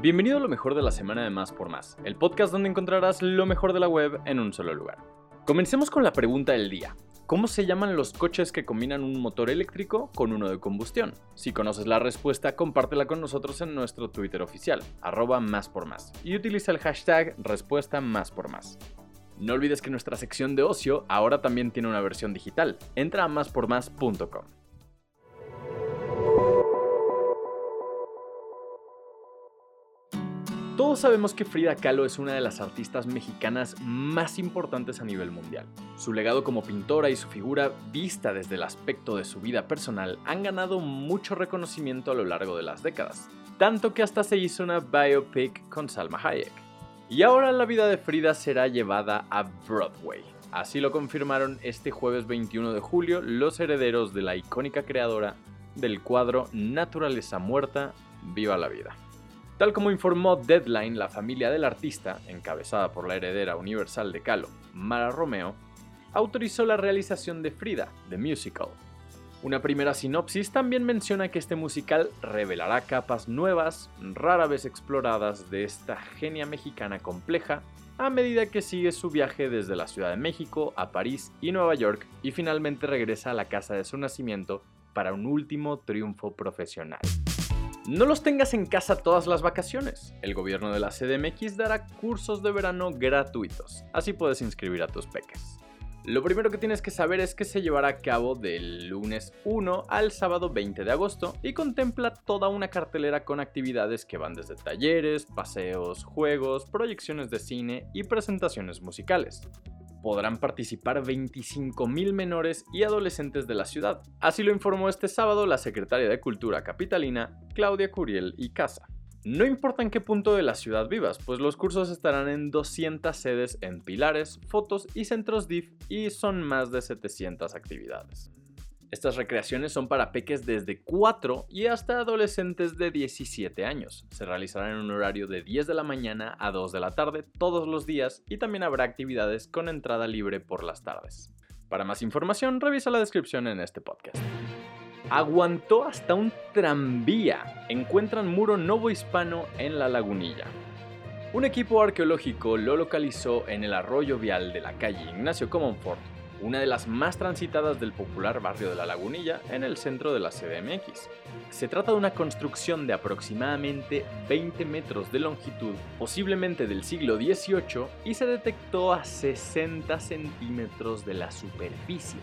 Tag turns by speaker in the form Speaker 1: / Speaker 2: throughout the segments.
Speaker 1: Bienvenido a lo mejor de la semana de Más por Más, el podcast donde encontrarás lo mejor de la web en un solo lugar. Comencemos con la pregunta del día. ¿Cómo se llaman los coches que combinan un motor eléctrico con uno de combustión? Si conoces la respuesta, compártela con nosotros en nuestro Twitter oficial, arroba más por más, y utiliza el hashtag respuesta más por más. No olvides que nuestra sección de ocio ahora también tiene una versión digital. Entra a máspormás.com. Sabemos que Frida Kahlo es una de las artistas mexicanas más importantes a nivel mundial. Su legado como pintora y su figura vista desde el aspecto de su vida personal han ganado mucho reconocimiento a lo largo de las décadas, tanto que hasta se hizo una biopic con Salma Hayek. Y ahora la vida de Frida será llevada a Broadway. Así lo confirmaron este jueves 21 de julio los herederos de la icónica creadora del cuadro Naturaleza Muerta, Viva la Vida. Tal como informó Deadline, la familia del artista, encabezada por la heredera universal de Kahlo, Mara Romeo, autorizó la realización de Frida, The Musical. Una primera sinopsis también menciona que este musical revelará capas nuevas, rara vez exploradas de esta genia mexicana compleja, a medida que sigue su viaje desde la Ciudad de México a París y Nueva York y finalmente regresa a la casa de su nacimiento para un último triunfo profesional. No los tengas en casa todas las vacaciones. El gobierno de la CDMX dará cursos de verano gratuitos, así puedes inscribir a tus peques. Lo primero que tienes que saber es que se llevará a cabo del lunes 1 al sábado 20 de agosto y contempla toda una cartelera con actividades que van desde talleres, paseos, juegos, proyecciones de cine y presentaciones musicales podrán participar 25.000 menores y adolescentes de la ciudad. Así lo informó este sábado la secretaria de Cultura capitalina, Claudia Curiel y Casa. No importa en qué punto de la ciudad vivas, pues los cursos estarán en 200 sedes en pilares, fotos y centros DIF y son más de 700 actividades. Estas recreaciones son para peques desde 4 y hasta adolescentes de 17 años. Se realizarán en un horario de 10 de la mañana a 2 de la tarde todos los días y también habrá actividades con entrada libre por las tardes. Para más información, revisa la descripción en este podcast. Aguantó hasta un tranvía. Encuentran muro novohispano en la lagunilla. Un equipo arqueológico lo localizó en el arroyo vial de la calle Ignacio Comonfort una de las más transitadas del popular barrio de La Lagunilla en el centro de la CDMX. Se trata de una construcción de aproximadamente 20 metros de longitud, posiblemente del siglo XVIII, y se detectó a 60 centímetros de la superficie.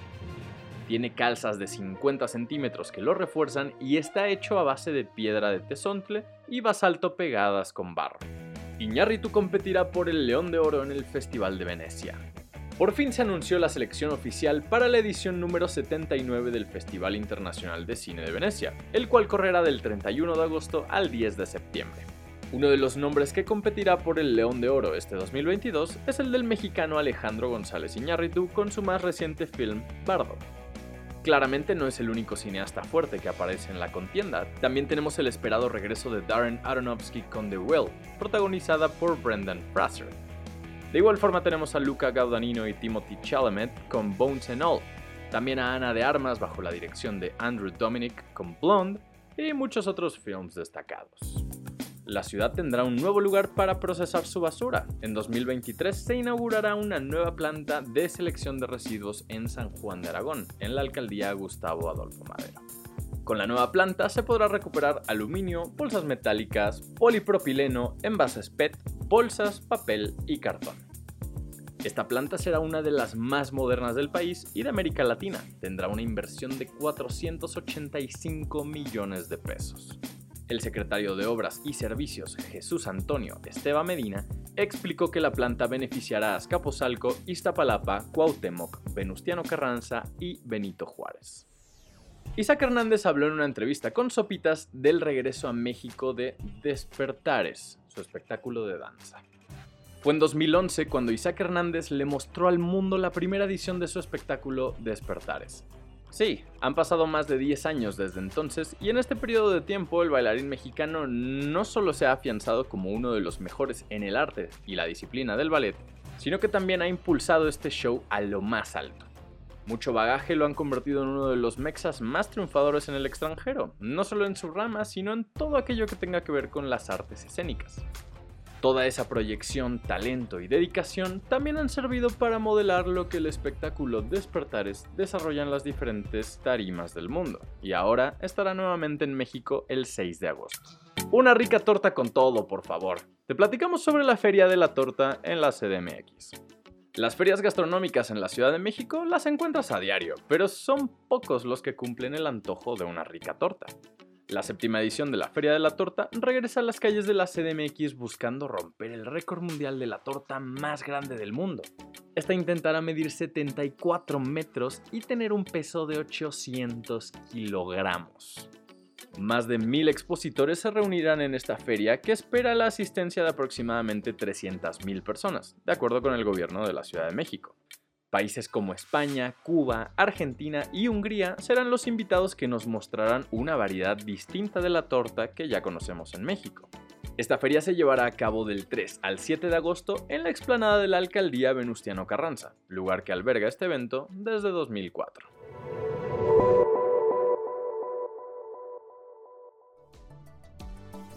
Speaker 1: Tiene calzas de 50 centímetros que lo refuerzan y está hecho a base de piedra de tesontle y basalto pegadas con barro. Iñárritu competirá por el León de Oro en el Festival de Venecia. Por fin se anunció la selección oficial para la edición número 79 del Festival Internacional de Cine de Venecia, el cual correrá del 31 de agosto al 10 de septiembre. Uno de los nombres que competirá por el León de Oro este 2022 es el del mexicano Alejandro González Iñárritu con su más reciente film Bardo. Claramente no es el único cineasta fuerte que aparece en la contienda, también tenemos el esperado regreso de Darren Aronofsky con The Well, protagonizada por Brendan Fraser. De igual forma tenemos a Luca Gaudanino y Timothy Chalamet con Bones and All, también a Ana de Armas bajo la dirección de Andrew Dominic con Blonde y muchos otros films destacados. La ciudad tendrá un nuevo lugar para procesar su basura. En 2023 se inaugurará una nueva planta de selección de residuos en San Juan de Aragón, en la alcaldía Gustavo Adolfo Madero. Con la nueva planta se podrá recuperar aluminio, bolsas metálicas, polipropileno, envases PET, bolsas, papel y cartón. Esta planta será una de las más modernas del país y de América Latina. Tendrá una inversión de 485 millones de pesos. El secretario de Obras y Servicios, Jesús Antonio Esteban Medina, explicó que la planta beneficiará a Azcapotzalco, Iztapalapa, Cuauhtémoc, Venustiano Carranza y Benito Juárez. Isaac Hernández habló en una entrevista con Sopitas del regreso a México de Despertares, su espectáculo de danza. Fue en 2011 cuando Isaac Hernández le mostró al mundo la primera edición de su espectáculo Despertares. Sí, han pasado más de 10 años desde entonces y en este periodo de tiempo el bailarín mexicano no solo se ha afianzado como uno de los mejores en el arte y la disciplina del ballet, sino que también ha impulsado este show a lo más alto. Mucho bagaje lo han convertido en uno de los mexas más triunfadores en el extranjero, no solo en su rama, sino en todo aquello que tenga que ver con las artes escénicas. Toda esa proyección, talento y dedicación también han servido para modelar lo que el espectáculo Despertares desarrolla en las diferentes tarimas del mundo, y ahora estará nuevamente en México el 6 de agosto. Una rica torta con todo, por favor. Te platicamos sobre la Feria de la Torta en la CDMX. Las ferias gastronómicas en la Ciudad de México las encuentras a diario, pero son pocos los que cumplen el antojo de una rica torta. La séptima edición de la Feria de la Torta regresa a las calles de la CDMX buscando romper el récord mundial de la torta más grande del mundo. Esta intentará medir 74 metros y tener un peso de 800 kilogramos. Más de mil expositores se reunirán en esta feria que espera la asistencia de aproximadamente 300.000 personas, de acuerdo con el gobierno de la Ciudad de México. Países como España, Cuba, Argentina y Hungría serán los invitados que nos mostrarán una variedad distinta de la torta que ya conocemos en México. Esta feria se llevará a cabo del 3 al 7 de agosto en la explanada de la alcaldía Venustiano Carranza, lugar que alberga este evento desde 2004.